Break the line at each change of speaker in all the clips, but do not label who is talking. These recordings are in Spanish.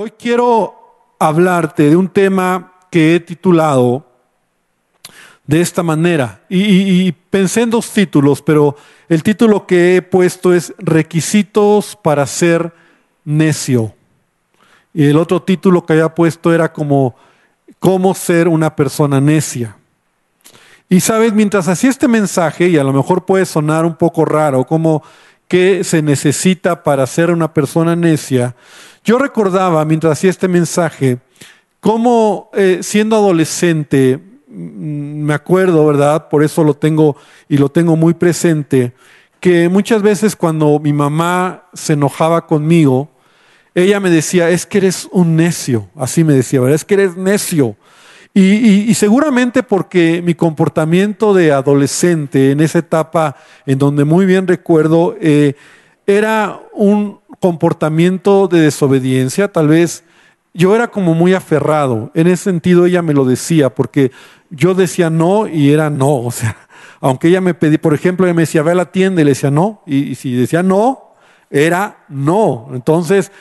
Hoy quiero hablarte de un tema que he titulado de esta manera. Y, pensé en dos títulos, pero el título que he puesto es Requisitos para ser necio. Y el otro título que había puesto era como Cómo ser una persona necia. Y sabes, mientras hacía este mensaje, y a lo mejor puede sonar un poco raro, como que se necesita para ser una persona necia, yo recordaba mientras hacía este mensaje cómo eh, siendo adolescente, mm, me acuerdo, ¿verdad? Por eso lo tengo y lo tengo muy presente, que muchas veces cuando mi mamá se enojaba conmigo, ella me decía, es que eres un necio, así me decía, ¿verdad? Es que eres necio. Y, seguramente porque mi comportamiento de adolescente en esa etapa en donde muy bien recuerdo, eh, era un comportamiento de desobediencia, tal vez yo era como muy aferrado. En ese sentido ella me lo decía, porque yo decía no y era no. O sea, aunque ella me pedía, por ejemplo, ella me decía, ve a la tienda y le decía no. Y, si decía no, era no. Entonces,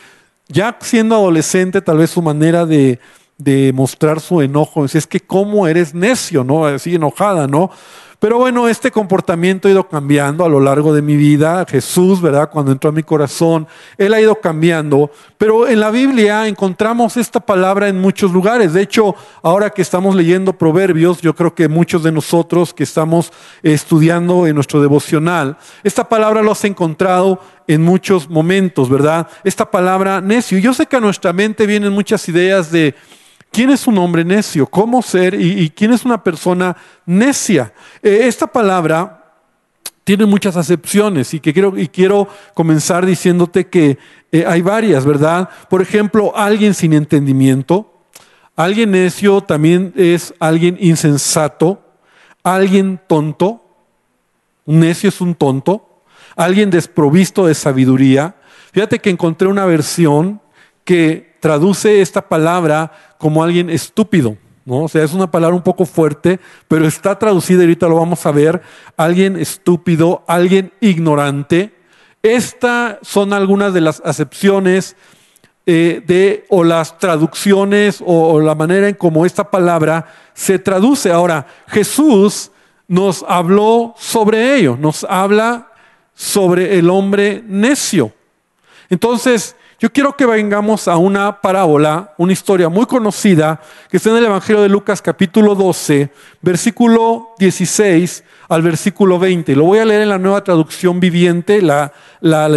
ya siendo adolescente, tal vez su manera de, de mostrar su enojo. Es que cómo eres necio, ¿no? Así enojada, ¿no? Pero bueno, este comportamiento ha ido cambiando a lo largo de mi vida. Jesús, ¿verdad? Cuando entró a mi corazón, Él ha ido cambiando. Pero en la Biblia encontramos esta palabra en muchos lugares. De hecho, ahora que estamos leyendo Proverbios, yo creo que muchos de nosotros que estamos estudiando en nuestro devocional, esta palabra lo has encontrado en muchos momentos, ¿verdad? Esta palabra necio. Yo sé que a nuestra mente vienen muchas ideas de ¿Quién es un hombre necio? ¿Cómo ser? ¿Y, quién es una persona necia? Eh, esta palabra tiene muchas acepciones y, que quiero, y quiero comenzar diciéndote que eh, hay varias, ¿verdad? Por ejemplo, alguien sin entendimiento. Alguien necio también es alguien insensato. Alguien tonto. Un necio es un tonto. Alguien desprovisto de sabiduría. Fíjate que encontré una versión que traduce esta palabra como alguien estúpido. ¿no? O sea, es una palabra un poco fuerte, pero está traducida, ahorita lo vamos a ver, alguien estúpido, alguien ignorante. Estas son algunas de las acepciones eh, de, o las traducciones o, o la manera en cómo esta palabra se traduce. Ahora, Jesús nos habló sobre ello, nos habla sobre el hombre necio. Entonces, yo quiero que vengamos a una parábola, una historia muy conocida, que está en el Evangelio de Lucas capítulo 12, versículo 16 al versículo 20. Lo voy a leer en la nueva traducción viviente, la,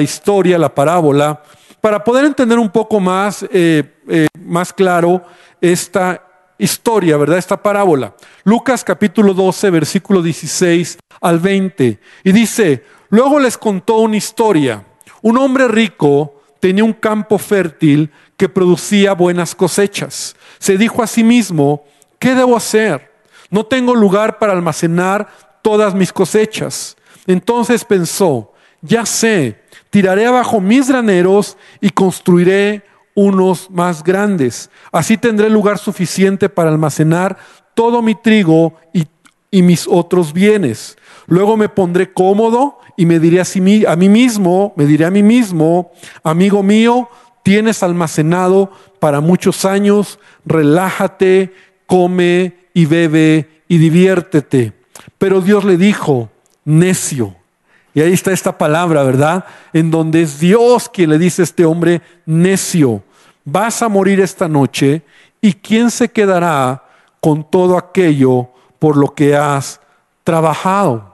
historia, la parábola, para poder entender un poco más, eh, eh, más claro esta historia, ¿verdad? Esta parábola. Lucas capítulo 12, versículo 16 al 20. Y dice, luego les contó una historia. Un hombre rico tenía un campo fértil que producía buenas cosechas. Se dijo a sí mismo, ¿qué debo hacer? No tengo lugar para almacenar todas mis cosechas. Entonces pensó, ya sé, tiraré abajo mis graneros y construiré unos más grandes. Así tendré lugar suficiente para almacenar todo mi trigo y, mis otros bienes. Luego me pondré cómodo y me diré a, mí mismo, me diré a mí mismo, amigo mío, tienes almacenado para muchos años, relájate, come y bebe y diviértete. Pero Dios le dijo, necio. Y ahí está esta palabra, ¿verdad? En donde es Dios quien le dice a este hombre, necio, vas a morir esta noche y ¿quién se quedará con todo aquello por lo que has trabajado?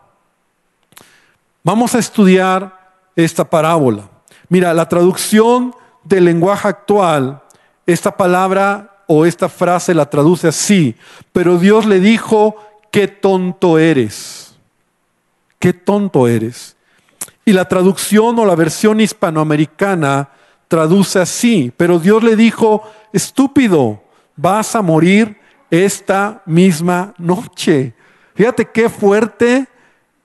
Vamos a estudiar esta parábola. Mira, la traducción del lenguaje actual, esta palabra o esta frase la traduce así, pero Dios le dijo, qué tonto eres, qué tonto eres. Y la traducción o la versión hispanoamericana traduce así, pero Dios le dijo, estúpido, vas a morir esta misma noche. Fíjate qué fuerte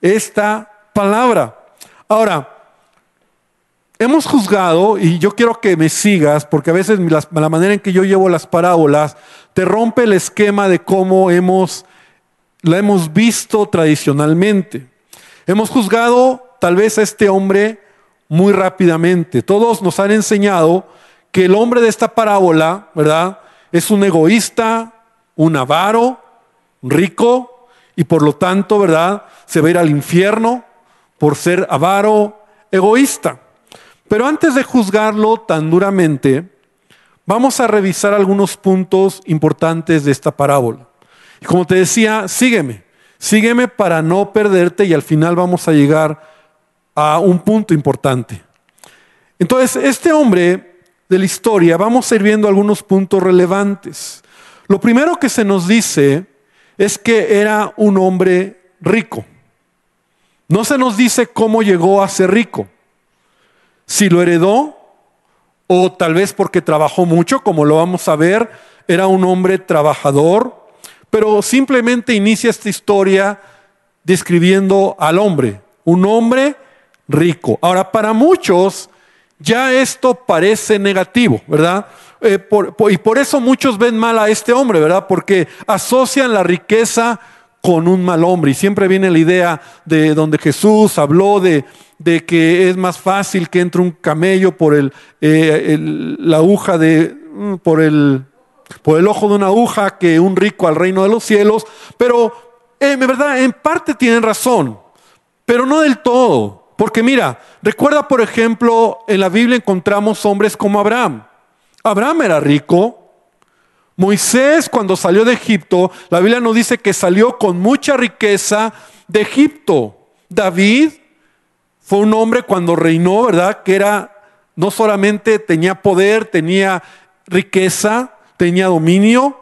esta palabra. Ahora, hemos juzgado, y yo quiero que me sigas, porque a veces la, manera en que yo llevo las parábolas te rompe el esquema de cómo hemos, la hemos visto tradicionalmente. Hemos juzgado tal vez a este hombre muy rápidamente. Todos nos han enseñado que el hombre de esta parábola, ¿verdad? Es un egoísta, un avaro, rico, y por lo tanto, ¿verdad? Se va a ir al infierno por ser avaro, egoísta. Pero antes de juzgarlo tan duramente, vamos a revisar algunos puntos importantes de esta parábola. Y como te decía, sígueme, sígueme para no perderte y al final vamos a llegar a un punto importante. Entonces, este hombre de la historia, vamos a ir viendo algunos puntos relevantes. Lo primero que se nos dice es que era un hombre rico. No se nos dice cómo llegó a ser rico. Si lo heredó o tal vez porque trabajó mucho, como lo vamos a ver, era un hombre trabajador, pero simplemente inicia esta historia describiendo al hombre, un hombre rico. Ahora, para muchos ya esto parece negativo, ¿verdad? Eh, y por eso muchos ven mal a este hombre, ¿verdad? Porque asocian la riqueza con un mal hombre. Y siempre viene la idea de donde Jesús habló de, que es más fácil que entre un camello por el, eh, la aguja de, mm, por el, por el ojo de una aguja que un rico al reino de los cielos. Pero, en verdad, en parte tienen razón, pero no del todo. Porque mira, recuerda por ejemplo, en la Biblia encontramos hombres como Abraham. Abraham era rico. Moisés cuando salió de Egipto, la Biblia nos dice que salió con mucha riqueza de Egipto. David fue un hombre cuando reinó, ¿verdad? Que era, no solamente tenía poder, tenía riqueza, tenía dominio.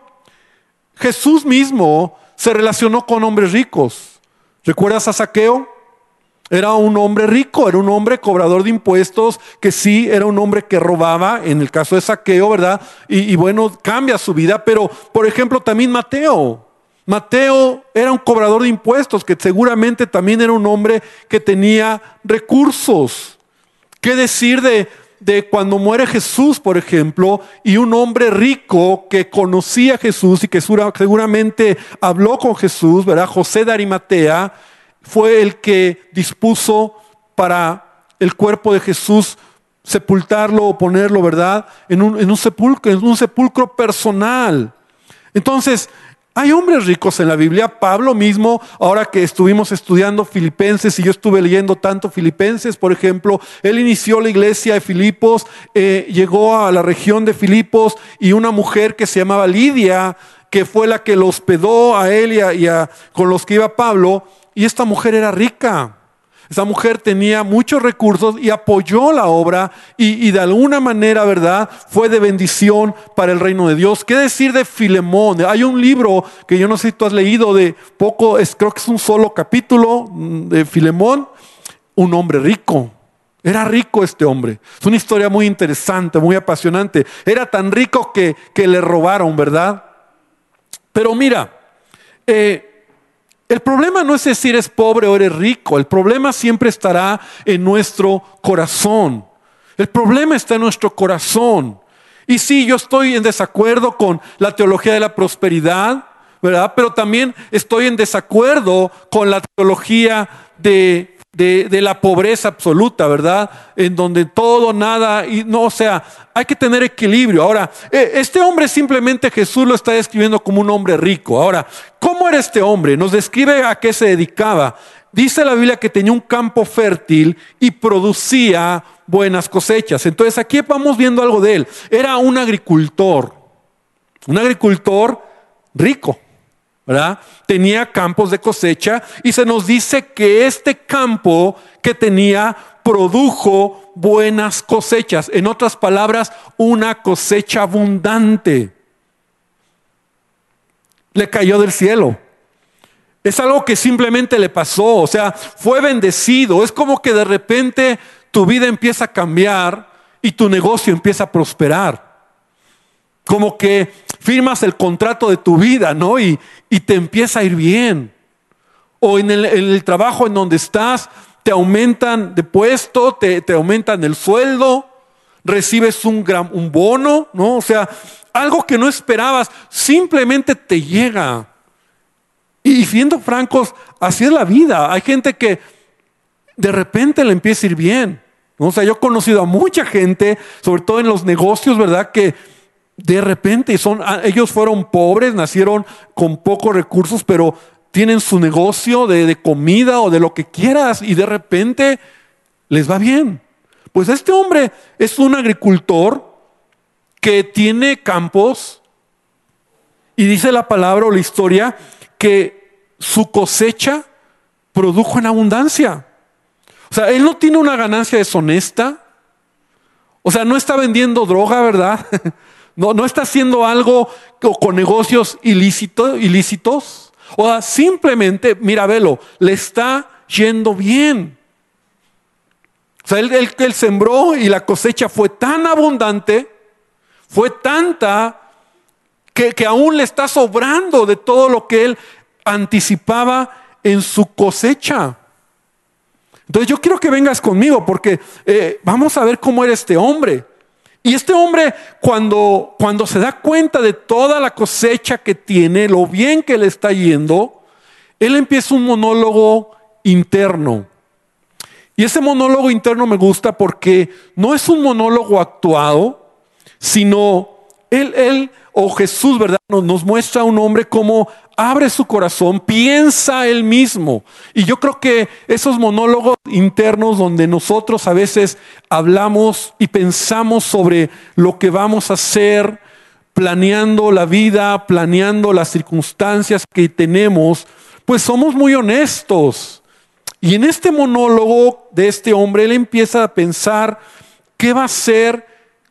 Jesús mismo se relacionó con hombres ricos. ¿Recuerdas a Saqueo? Era un hombre rico, era un hombre cobrador de impuestos, que sí, era un hombre que robaba, en el caso de saqueo, ¿verdad? Y, bueno, cambia su vida, pero por ejemplo también Mateo. Mateo era un cobrador de impuestos, que seguramente también era un hombre que tenía recursos. ¿Qué decir de, de cuando muere Jesús, por ejemplo, y un hombre rico que conocía a Jesús y que seguramente habló con Jesús, ¿verdad? José de Arimatea fue el que dispuso para el cuerpo de Jesús sepultarlo o ponerlo, ¿verdad? En un, sepulcro, en un sepulcro personal. Entonces, hay hombres ricos en la Biblia. Pablo mismo, ahora que estuvimos estudiando Filipenses y yo estuve leyendo tanto Filipenses, por ejemplo, él inició la iglesia de Filipos, eh, llegó a la región de Filipos y una mujer que se llamaba Lidia, que fue la que lo hospedó a él y, a, con los que iba Pablo, y esta mujer era rica. Esa mujer tenía muchos recursos y apoyó la obra y, de alguna manera, ¿verdad? Fue de bendición para el reino de Dios. ¿Qué decir de Filemón? Hay un libro que yo no sé si tú has leído de poco, es, creo que es un solo capítulo mm, de Filemón. Un hombre rico. Era rico este hombre. Es una historia muy interesante, muy apasionante. Era tan rico que, que le robaron, ¿verdad? Pero mira, eh, el problema no es decir eres pobre o eres rico, el problema siempre estará en nuestro corazón. El problema está en nuestro corazón. Y sí, yo estoy en desacuerdo con la teología de la prosperidad, ¿verdad? Pero también estoy en desacuerdo con la teología de de, la pobreza absoluta, ¿verdad? En donde todo, nada, y no, o sea, hay que tener equilibrio. Ahora, eh, este hombre simplemente Jesús lo está describiendo como un hombre rico. Ahora, ¿cómo era este hombre? Nos describe a qué se dedicaba. Dice la Biblia que tenía un campo fértil y producía buenas cosechas. Entonces aquí vamos viendo algo de él. Era un agricultor, un agricultor rico. Tenía campos de cosecha y se nos dice que este campo que tenía produjo buenas cosechas. En otras palabras, una cosecha abundante. Le cayó del cielo. Es algo que simplemente le pasó, o sea, fue bendecido. Es como que de repente tu vida empieza a cambiar y tu negocio empieza a prosperar. Como que firmas el contrato de tu vida, ¿no? Y, te empieza a ir bien. O en el, trabajo en donde estás, te aumentan de puesto, te, aumentan el sueldo, recibes un, gran, un bono, ¿no? O sea, algo que no esperabas, simplemente te llega. Y siendo francos, así es la vida. Hay gente que de repente le empieza a ir bien. O sea, yo he conocido a mucha gente, sobre todo en los negocios, ¿verdad? Que de repente son, ah, ellos fueron pobres, nacieron con pocos recursos, pero tienen su negocio de, de comida o de lo que quieras y de repente les va bien. Pues este hombre es un agricultor que tiene campos y dice la palabra o la historia que su cosecha produjo en abundancia. O sea, él no tiene una ganancia deshonesta. O sea, no está vendiendo droga, ¿verdad? No, no está haciendo algo con negocios ilícitos. O simplemente, mira, velo, le está yendo bien. O sea, él, él, él sembró y la cosecha fue tan abundante, fue tanta, que, que aún le está sobrando de todo lo que él anticipaba en su cosecha. Entonces yo quiero que vengas conmigo porque eh, vamos a ver cómo era este hombre. Y este hombre cuando, cuando se da cuenta de toda la cosecha que tiene, lo bien que le está yendo, él empieza un monólogo interno. Y ese monólogo interno me gusta porque no es un monólogo actuado, sino él, él o Jesús, ¿verdad? Nos, nos muestra a un hombre como abre su corazón, piensa él mismo. Y yo creo que esos monólogos internos donde nosotros a veces hablamos y pensamos sobre lo que vamos a hacer, planeando la vida, planeando las circunstancias que tenemos, pues somos muy honestos. Y en este monólogo de este hombre, él empieza a pensar qué va a hacer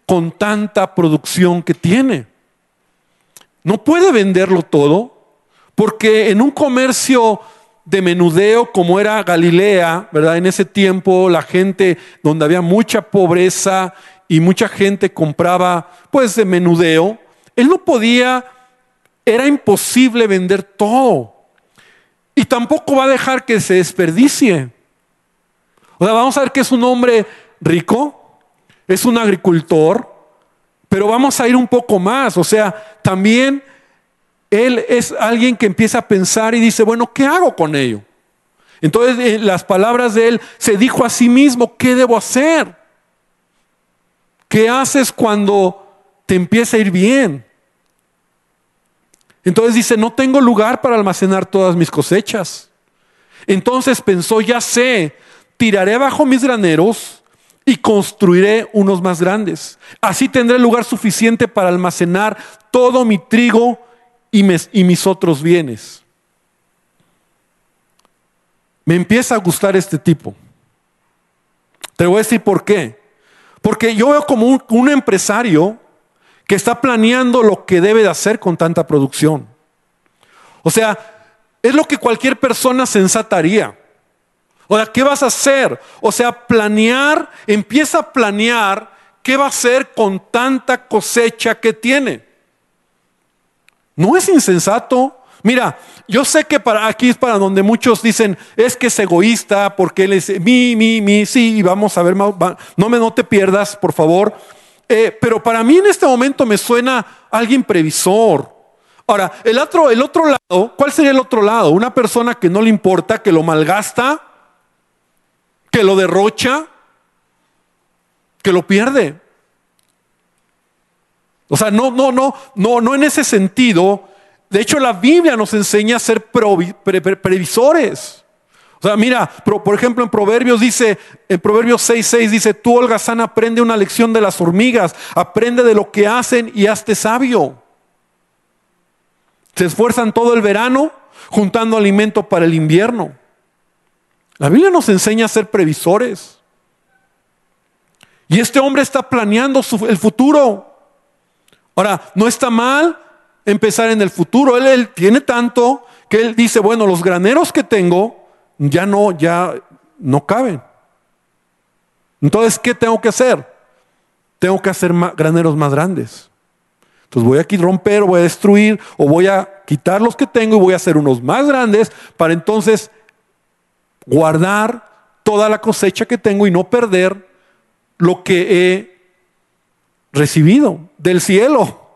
con tanta producción que tiene. No puede venderlo todo, porque en un comercio de menudeo como era Galilea, ¿verdad? En ese tiempo la gente donde había mucha pobreza y mucha gente compraba pues de menudeo, él no podía, era imposible vender todo. Y tampoco va a dejar que se desperdicie. O sea, vamos a ver que es un hombre rico, es un agricultor, pero vamos a ir un poco más. O sea, también él es alguien que empieza a pensar y dice, bueno, ¿qué hago con ello? Entonces, en las palabras de él, se dijo a sí mismo, ¿qué debo hacer? ¿Qué haces cuando te empieza a ir bien? Entonces dice, no tengo lugar para almacenar todas mis cosechas. Entonces pensó, ya sé, tiraré bajo mis graneros y construiré unos más grandes. Así tendré lugar suficiente para almacenar todo mi trigo y, mis otros bienes. Me empieza a gustar este tipo. Te voy a decir por qué. Porque yo veo como un, un, empresario que está planeando lo que debe de hacer con tanta producción. O sea, es lo que cualquier persona sensata haría. Sea, ¿qué vas a hacer? O sea, planear, empieza a planear qué va a hacer con tanta cosecha que tiene. No es insensato. Mira, yo sé que para aquí es para donde muchos dicen es que es egoísta porque él es mi, mi, mi, sí, vamos a ver, no me no te pierdas, por favor. Eh, pero para mí en este momento me suena alguien previsor. Ahora, el otro, el otro lado, ¿cuál sería el otro lado? Una persona que no le importa, que lo malgasta, que lo derrocha, que lo pierde. O sea, no, no, no, no, no en ese sentido. De hecho, la Biblia nos enseña a ser previsores. O sea, mira, por ejemplo, en Proverbios dice, en Proverbios 6:6 dice, tú, holgazán, aprende una lección de las hormigas, aprende de lo que hacen y hazte sabio. Se esfuerzan todo el verano juntando alimento para el invierno. La Biblia nos enseña a ser previsores. Y este hombre está planeando el futuro. Ahora, no está mal empezar en el futuro. Él, tiene tanto que él dice, bueno, los graneros que tengo ya no, ya no caben. Entonces, ¿qué tengo que hacer? Tengo que hacer graneros más grandes. Entonces voy a romper, voy a destruir, o voy a quitar los que tengo y voy a hacer unos más grandes para entonces guardar toda la cosecha que tengo y no perder lo que he recibido del cielo.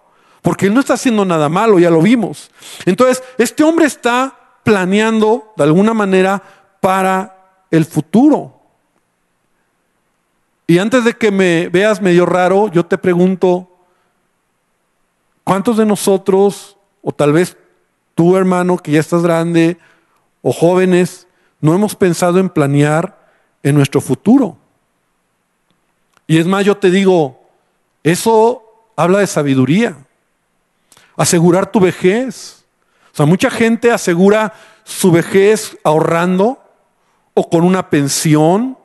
Porque él no está haciendo nada malo, ya lo vimos. Entonces, este hombre está planeando de alguna manera para el futuro. Y antes de que me veas medio raro, yo te pregunto, ¿cuántos de nosotros, o tal vez tú hermano que ya estás grande, o jóvenes, no hemos pensado en planear en nuestro futuro? Y es más, yo te digo, eso habla de sabiduría. Asegurar tu vejez. O sea, mucha gente asegura su vejez ahorrando o con una pensión,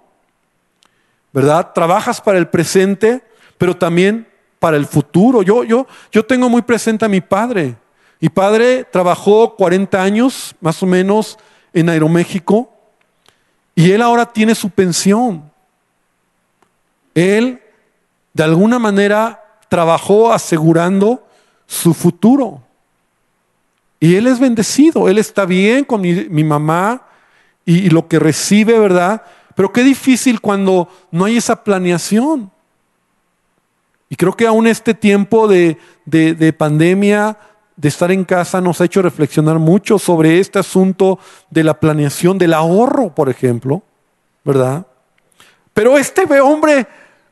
¿verdad? Trabajas para el presente, pero también para el futuro. Yo, yo, yo tengo muy presente a mi padre. Mi padre trabajó 40 años, más o menos, en Aeroméxico, y él ahora tiene su pensión. Él, de alguna manera, trabajó asegurando su futuro. Y él es bendecido, él está bien con mi, mamá y, lo que recibe, ¿verdad? Pero qué difícil cuando no hay esa planeación. Y creo que aún este tiempo de, de, pandemia, de estar en casa, nos ha hecho reflexionar mucho sobre este asunto de la planeación, del ahorro, por ejemplo, ¿verdad? Pero este hombre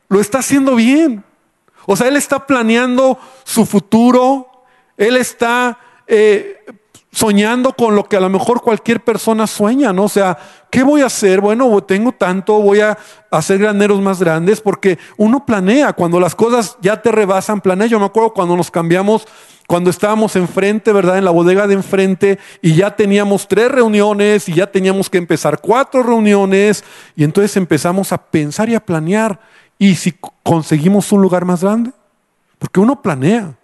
lo está haciendo bien. O sea, él está planeando su futuro, él está eh, soñando con lo que a lo mejor cualquier persona sueña, ¿no? O sea, ¿qué voy a hacer? Bueno, tengo tanto, voy a hacer graneros más grandes, porque uno planea, cuando las cosas ya te rebasan, planea. Yo me acuerdo cuando nos cambiamos, cuando estábamos enfrente, ¿verdad? En la bodega de enfrente, y ya teníamos tres reuniones, y ya teníamos que empezar cuatro reuniones, y entonces empezamos a pensar y a planear. ¿Y si conseguimos un lugar más grande? Porque uno planea.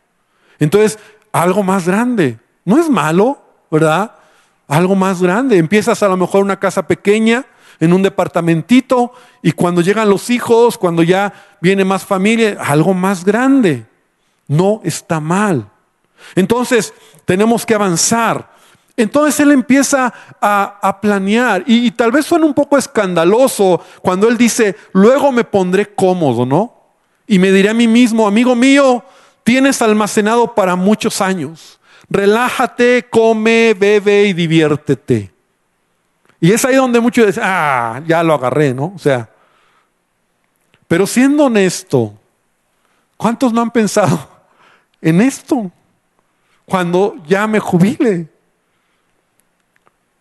Entonces, algo más grande. No es malo, ¿verdad? Algo más grande. Empiezas a lo mejor una casa pequeña, en un departamentito, y cuando llegan los hijos, cuando ya viene más familia, algo más grande. No está mal. Entonces, tenemos que avanzar. Entonces él empieza a, planear y, y, tal vez suena un poco escandaloso cuando él dice, luego me pondré cómodo, ¿no? Y me diré a mí mismo, amigo mío, tienes almacenado para muchos años. Relájate, come, bebe y diviértete. Y es ahí donde muchos dicen, ah, ya lo agarré, ¿no? O sea, pero siendo honesto, ¿cuántos no han pensado en esto? Cuando ya me jubile.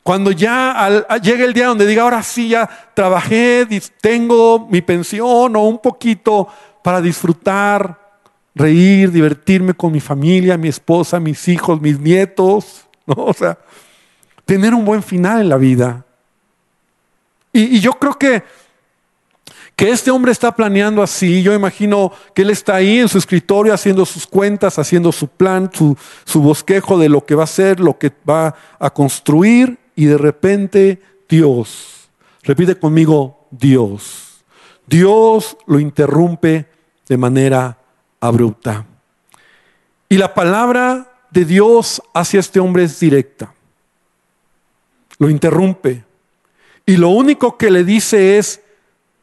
Cuando ya llegue el día donde diga, ahora sí, ya trabajé, tengo mi pensión o un poquito para disfrutar, reír, divertirme con mi familia, mi esposa, mis hijos, mis nietos. O sea, tener un buen final en la vida. Y yo creo que, que este hombre está planeando así. Yo imagino que él está ahí en su escritorio haciendo sus cuentas, haciendo su plan, su, bosquejo de lo que va a hacer, lo que va a construir y de repente Dios, repite conmigo, Dios. Dios lo interrumpe de manera abrupta. Y la palabra de Dios hacia este hombre es directa. Lo interrumpe. Y lo único que le dice es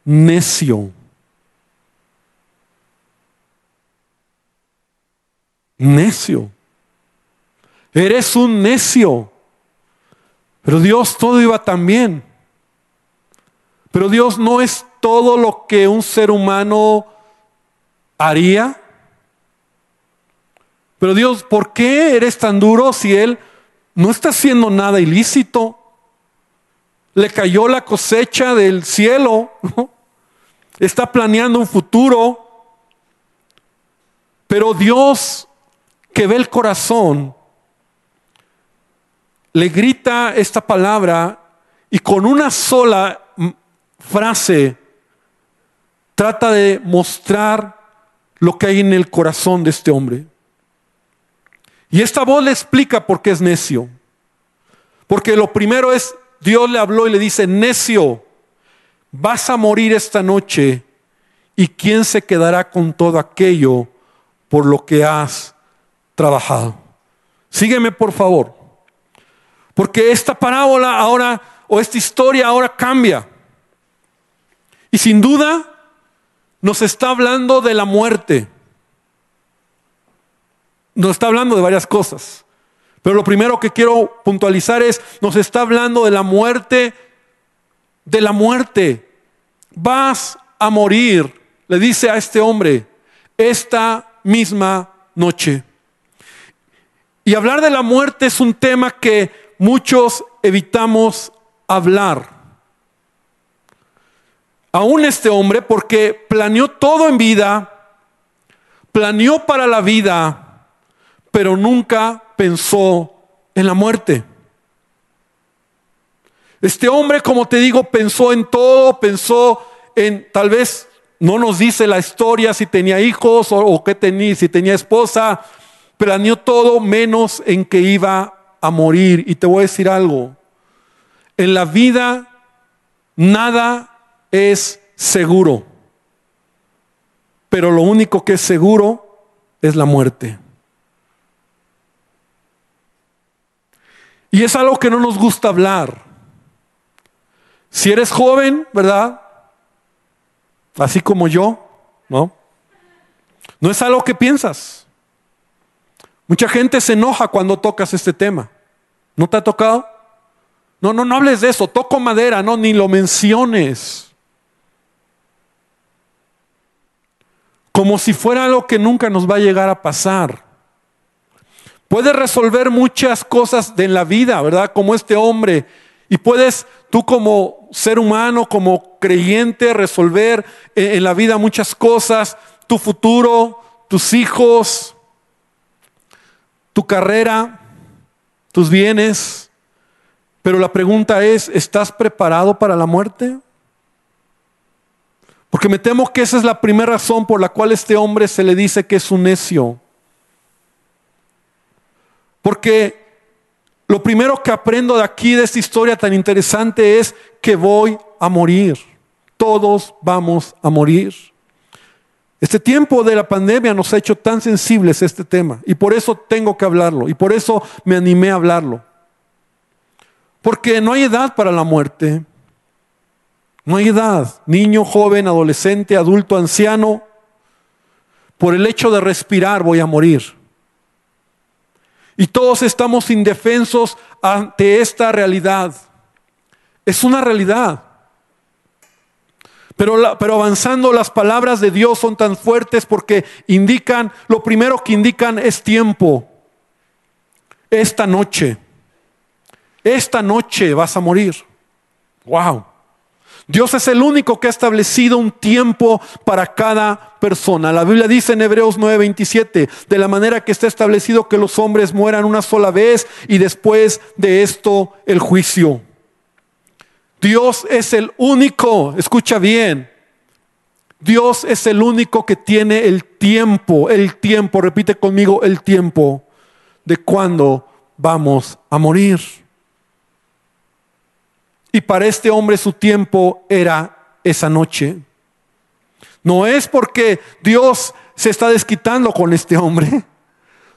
necio. Necio. Eres un necio. Pero Dios todo iba tan bien. Pero Dios no es todo lo que un ser humano haría. Pero Dios, ¿por qué eres tan duro si Él no está haciendo nada ilícito? Le cayó la cosecha del cielo, está planeando un futuro. Pero Dios que ve el corazón, le grita esta palabra y con una sola frase trata de mostrar lo que hay en el corazón de este hombre. Y esta voz le explica por qué es necio. Porque lo primero es, Dios le habló y le dice, necio, vas a morir esta noche y quién se quedará con todo aquello por lo que has trabajado. Sígueme por favor. Porque esta parábola ahora, o esta historia ahora cambia. Y sin duda nos está hablando de la muerte. Nos está hablando de varias cosas. Pero lo primero que quiero puntualizar es, nos está hablando de la muerte, de la muerte. Vas a morir, le dice a este hombre, esta misma noche. Y hablar de la muerte es un tema que muchos evitamos hablar. Aún este hombre, porque planeó todo en vida, planeó para la vida, pero nunca pensó en la muerte. Este hombre, como te digo, pensó en todo, pensó en tal vez no nos dice la historia si tenía hijos o, qué tenía, si tenía esposa, planeó todo menos en que iba a morir. Y te voy a decir algo, en la vida nada es seguro, pero lo único que es seguro es la muerte. Y es algo que no nos gusta hablar. Si eres joven, ¿verdad? así como yo, ¿no? No es algo que piensas. Mucha gente se enoja cuando tocas este tema. ¿No te ha tocado? No, no, no hables de eso. Toco madera, no, ni lo menciones. Como si fuera algo que nunca nos va a llegar a pasar. Puedes resolver muchas cosas de la vida, ¿verdad? Como este hombre. Y puedes tú como ser humano, como creyente, resolver en la vida muchas cosas, tu futuro, tus hijos, tu carrera, tus bienes. Pero la pregunta es, ¿estás preparado para la muerte? Porque me temo que esa es la primera razón por la cual este hombre se le dice que es un necio. Porque lo primero que aprendo de aquí, de esta historia tan interesante, es que voy a morir. Todos vamos a morir. Este tiempo de la pandemia nos ha hecho tan sensibles a este tema y por eso tengo que hablarlo y por eso me animé a hablarlo. Porque no hay edad para la muerte. No hay edad. Niño, joven, adolescente, adulto, anciano. Por el hecho de respirar voy a morir. Y todos estamos indefensos ante esta realidad. Es una realidad. Pero, avanzando, las palabras de Dios son tan fuertes porque indican, lo primero que indican es tiempo. Esta noche, esta noche vas a morir. Wow. Dios es el único que ha establecido un tiempo para cada persona. La Biblia dice en Hebreos 9:27, de la manera que está establecido que los hombres mueran una sola vez y después de esto el juicio. Dios es el único, escucha bien, Dios es el único que tiene el tiempo, el tiempo, repite conmigo, el tiempo de cuando vamos a morir. Y para este hombre su tiempo era esa noche. No es porque Dios se está desquitando con este hombre.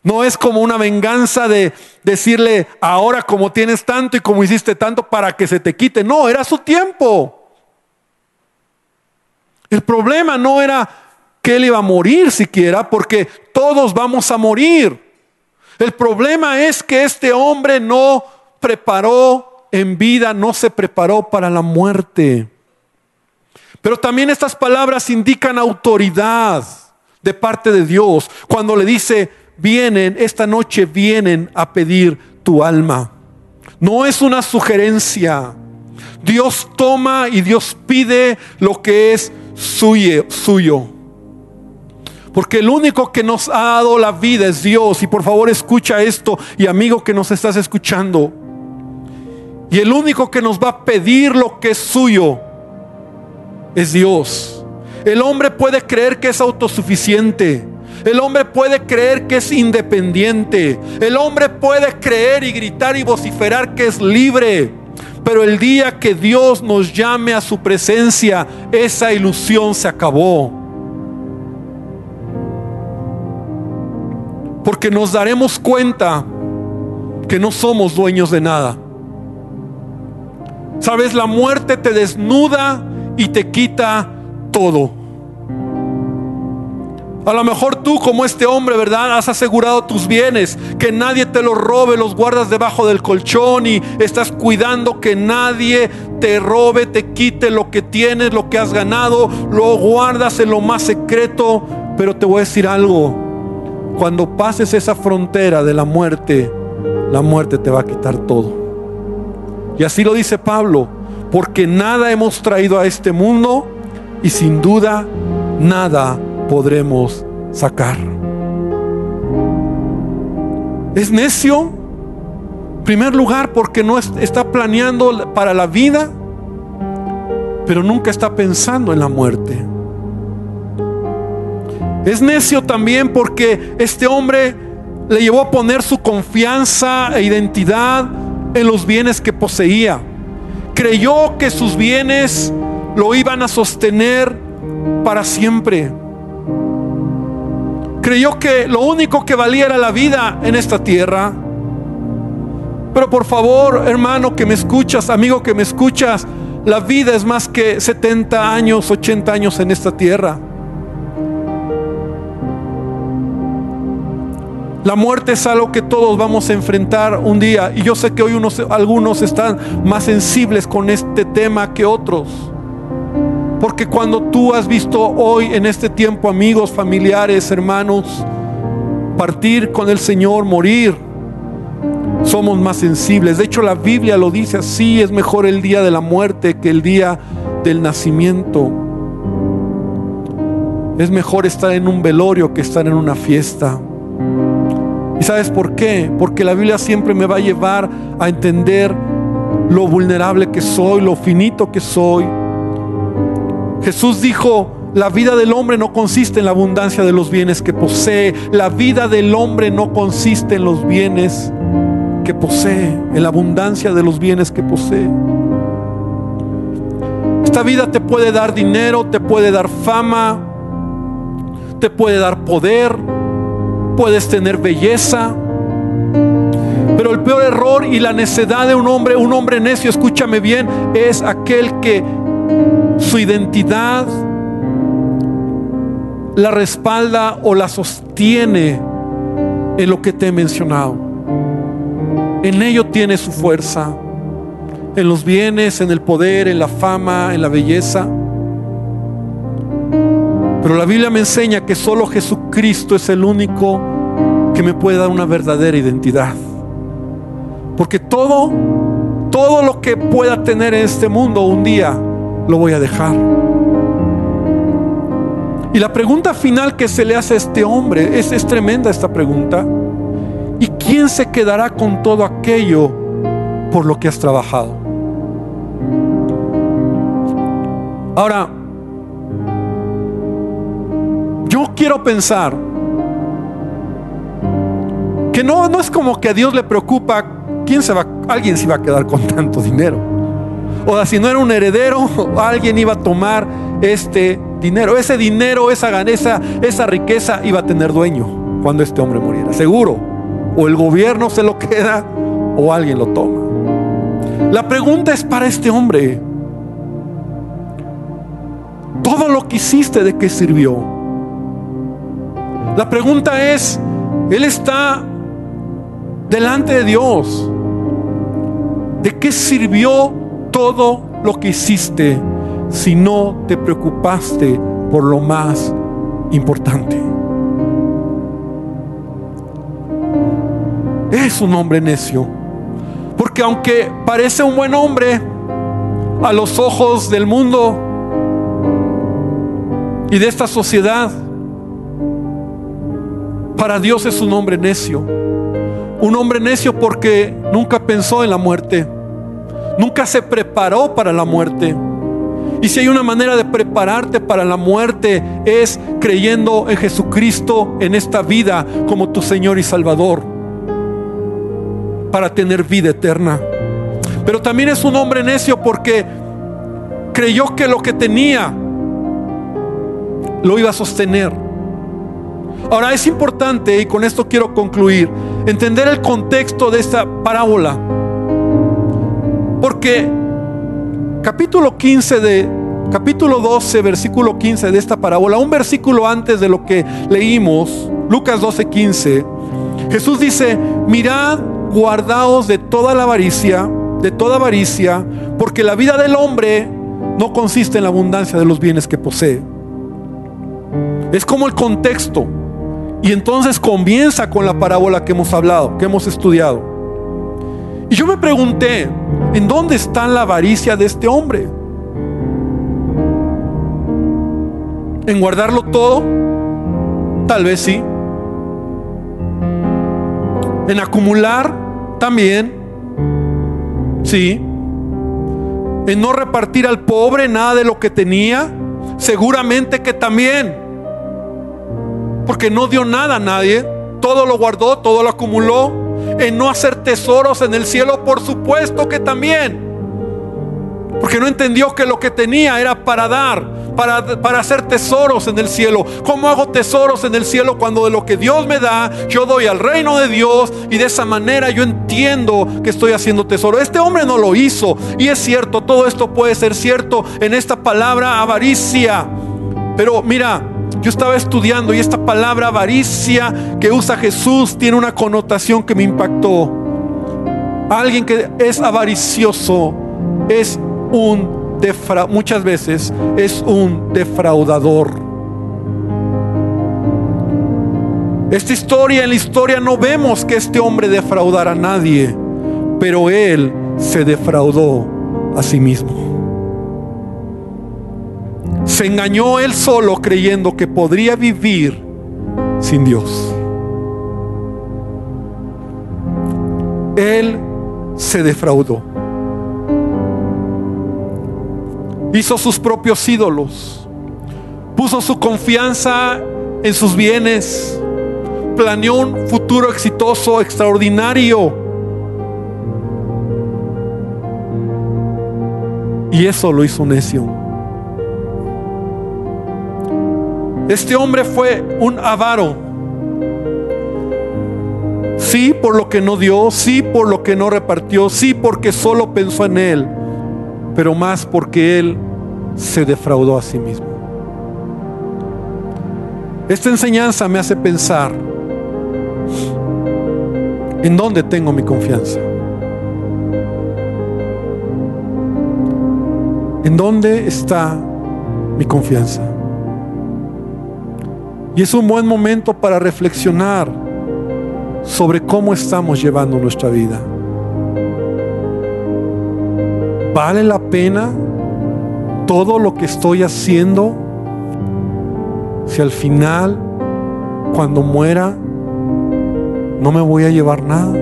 No es como una venganza de decirle, ahora como tienes tanto y como hiciste tanto para que se te quite. No, era su tiempo. El problema no era que él iba a morir siquiera, porque todos vamos a morir. El problema es que este hombre no preparó en vida no se preparó para la muerte. Pero también estas palabras indican autoridad de parte de Dios. Cuando le dice, vienen, esta noche vienen a pedir tu alma. No es una sugerencia. Dios toma y Dios pide lo que es suyo. suyo. Porque el único que nos ha dado la vida es Dios. Y por favor escucha esto y amigo que nos estás escuchando. Y el único que nos va a pedir lo que es suyo es Dios. El hombre puede creer que es autosuficiente. El hombre puede creer que es independiente. El hombre puede creer y gritar y vociferar que es libre. Pero el día que Dios nos llame a su presencia, esa ilusión se acabó. Porque nos daremos cuenta que no somos dueños de nada. Sabes, la muerte te desnuda y te quita todo. A lo mejor tú como este hombre, ¿verdad? Has asegurado tus bienes, que nadie te los robe, los guardas debajo del colchón y estás cuidando que nadie te robe, te quite lo que tienes, lo que has ganado, lo guardas en lo más secreto. Pero te voy a decir algo, cuando pases esa frontera de la muerte, la muerte te va a quitar todo. Y así lo dice Pablo, porque nada hemos traído a este mundo y sin duda nada podremos sacar. Es necio, en primer lugar, porque no está planeando para la vida, pero nunca está pensando en la muerte. Es necio también porque este hombre le llevó a poner su confianza e identidad en los bienes que poseía. Creyó que sus bienes lo iban a sostener para siempre. Creyó que lo único que valía era la vida en esta tierra. Pero por favor, hermano que me escuchas, amigo que me escuchas, la vida es más que 70 años, 80 años en esta tierra. La muerte es algo que todos vamos a enfrentar un día. Y yo sé que hoy unos, algunos están más sensibles con este tema que otros. Porque cuando tú has visto hoy en este tiempo amigos, familiares, hermanos, partir con el Señor, morir, somos más sensibles. De hecho la Biblia lo dice así, es mejor el día de la muerte que el día del nacimiento. Es mejor estar en un velorio que estar en una fiesta. ¿Y sabes por qué? Porque la Biblia siempre me va a llevar a entender lo vulnerable que soy, lo finito que soy. Jesús dijo, la vida del hombre no consiste en la abundancia de los bienes que posee. La vida del hombre no consiste en los bienes que posee, en la abundancia de los bienes que posee. Esta vida te puede dar dinero, te puede dar fama, te puede dar poder, puedes tener belleza. Pero el peor error y la necedad de un hombre, un hombre necio, escúchame bien, es aquel que su identidad la respalda o la sostiene en lo que te he mencionado. En ello tiene su fuerza, en los bienes, en el poder, en la fama, en la belleza. Pero la Biblia me enseña que solo Jesucristo es el único que me puede dar una verdadera identidad. Porque todo, todo lo que pueda tener en este mundo un día lo voy a dejar. Y la pregunta final que se le hace a este hombre es, es tremenda esta pregunta. ¿Y quién se quedará con todo aquello por lo que has trabajado? Ahora, yo quiero pensar que no, no es como que a Dios le preocupa quién se va, alguien se va a quedar con tanto dinero. O sea, si no era un heredero, alguien iba a tomar este dinero. Ese dinero, esa esa, esa riqueza iba a tener dueño cuando este hombre muriera. Seguro. O el gobierno se lo queda o alguien lo toma. La pregunta es para este hombre. Todo lo que hiciste, ¿de qué sirvió? La pregunta es, Él está delante de Dios. ¿De qué sirvió todo lo que hiciste si no te preocupaste por lo más importante? Es un hombre necio. Porque aunque parece un buen hombre a los ojos del mundo y de esta sociedad, para Dios es un hombre necio. Un hombre necio porque nunca pensó en la muerte. Nunca se preparó para la muerte. Y si hay una manera de prepararte para la muerte es creyendo en Jesucristo en esta vida como tu Señor y Salvador. Para tener vida eterna. Pero también es un hombre necio porque creyó que lo que tenía lo iba a sostener. Ahora es importante, y con esto quiero concluir, entender el contexto de esta parábola. Porque capítulo 15 de capítulo 12, versículo 15 de esta parábola, un versículo antes de lo que leímos, Lucas 12, 15, Jesús dice, mirad, guardaos de toda la avaricia, de toda avaricia, porque la vida del hombre no consiste en la abundancia de los bienes que posee. Es como el contexto. Y entonces comienza con la parábola que hemos hablado, que hemos estudiado. Y yo me pregunté, ¿en dónde está la avaricia de este hombre? ¿En guardarlo todo? Tal vez sí. ¿En acumular? También. Sí. ¿En no repartir al pobre nada de lo que tenía? Seguramente que también. Porque no dio nada a nadie. Todo lo guardó, todo lo acumuló. En no hacer tesoros en el cielo, por supuesto que también. Porque no entendió que lo que tenía era para dar, para, para, hacer tesoros en el cielo. ¿Cómo hago tesoros en el cielo cuando de lo que Dios me da, yo doy al reino de Dios y de esa manera yo entiendo que estoy haciendo tesoro? Este hombre no lo hizo. Y es cierto, todo esto puede ser cierto en esta palabra avaricia. Pero mira, yo estaba estudiando y esta palabra avaricia que usa Jesús tiene una connotación que me impactó. Alguien que es avaricioso es un defra muchas veces es un defraudador. Esta historia, en la historia no vemos que este hombre defraudara a nadie, pero él se defraudó a sí mismo. Se engañó él solo creyendo que podría vivir sin Dios. Él se defraudó. Hizo sus propios ídolos. Puso su confianza en sus bienes. Planeó un futuro exitoso, extraordinario. Y eso lo hizo necio. Este hombre fue un avaro. Sí por lo que no dio, sí por lo que no repartió, sí porque solo pensó en él, pero más porque él se defraudó a sí mismo. Esta enseñanza me hace pensar en dónde tengo mi confianza. ¿En dónde está mi confianza? Y es un buen momento para reflexionar sobre cómo estamos llevando nuestra vida. ¿Vale la pena todo lo que estoy haciendo si al final, cuando muera, no me voy a llevar nada?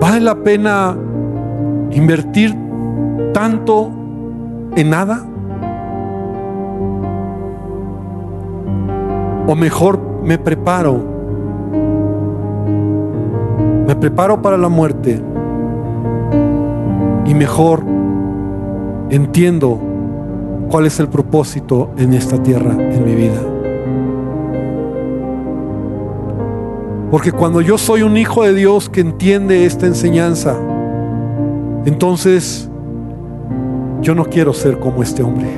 ¿Vale la pena invertir tanto en nada? O mejor me preparo. Me preparo para la muerte. Y mejor entiendo cuál es el propósito en esta tierra, en mi vida. Porque cuando yo soy un hijo de Dios que entiende esta enseñanza, entonces yo no quiero ser como este hombre,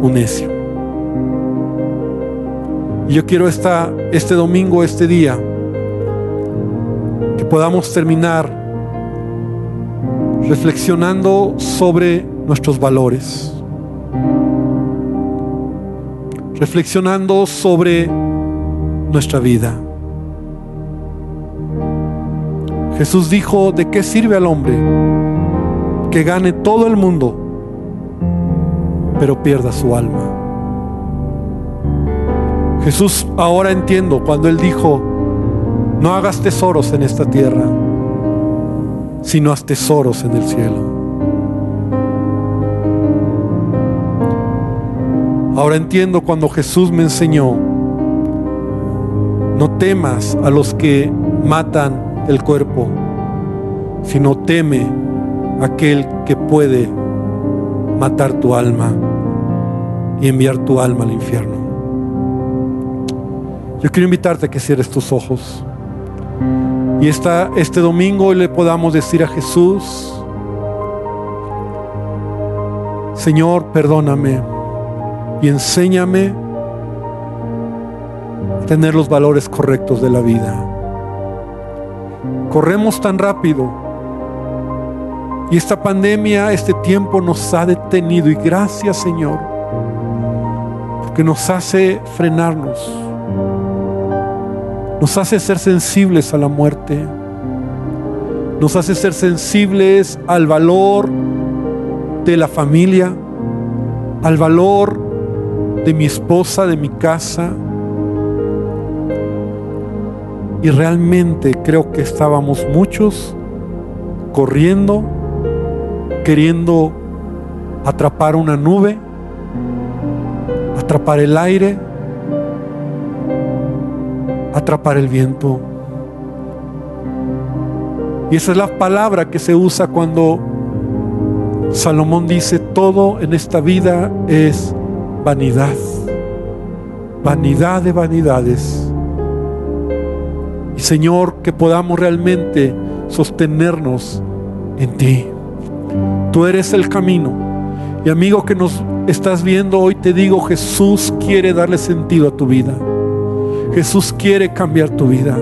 un necio. Y yo quiero esta, este domingo, este día, que podamos terminar reflexionando sobre nuestros valores, reflexionando sobre nuestra vida. Jesús dijo, ¿de qué sirve al hombre que gane todo el mundo, pero pierda su alma? Jesús ahora entiendo cuando Él dijo, no hagas tesoros en esta tierra, sino haz tesoros en el cielo. Ahora entiendo cuando Jesús me enseñó, no temas a los que matan el cuerpo, sino teme aquel que puede matar tu alma y enviar tu alma al infierno. Yo quiero invitarte a que cierres tus ojos. Y esta, este domingo le podamos decir a Jesús, Señor, perdóname y enséñame a tener los valores correctos de la vida. Corremos tan rápido y esta pandemia, este tiempo nos ha detenido y gracias Señor, porque nos hace frenarnos nos hace ser sensibles a la muerte. Nos hace ser sensibles al valor de la familia, al valor de mi esposa, de mi casa. Y realmente creo que estábamos muchos corriendo, queriendo atrapar una nube, atrapar el aire atrapar el viento. Y esa es la palabra que se usa cuando Salomón dice, todo en esta vida es vanidad, vanidad de vanidades. Y Señor, que podamos realmente sostenernos en ti. Tú eres el camino. Y amigo que nos estás viendo hoy, te digo, Jesús quiere darle sentido a tu vida. Jesús quiere cambiar tu vida.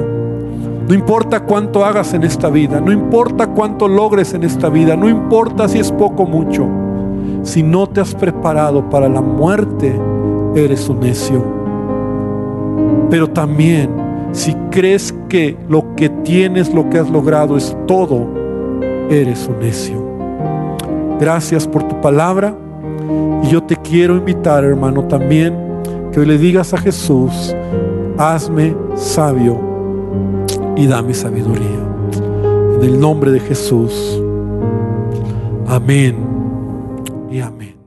No importa cuánto hagas en esta vida, no importa cuánto logres en esta vida, no importa si es poco o mucho. Si no te has preparado para la muerte, eres un necio. Pero también, si crees que lo que tienes, lo que has logrado es todo, eres un necio. Gracias por tu palabra. Y yo te quiero invitar, hermano, también que hoy le digas a Jesús, hazme sabio y dame sabiduría. En el nombre de Jesús. Amén y amén.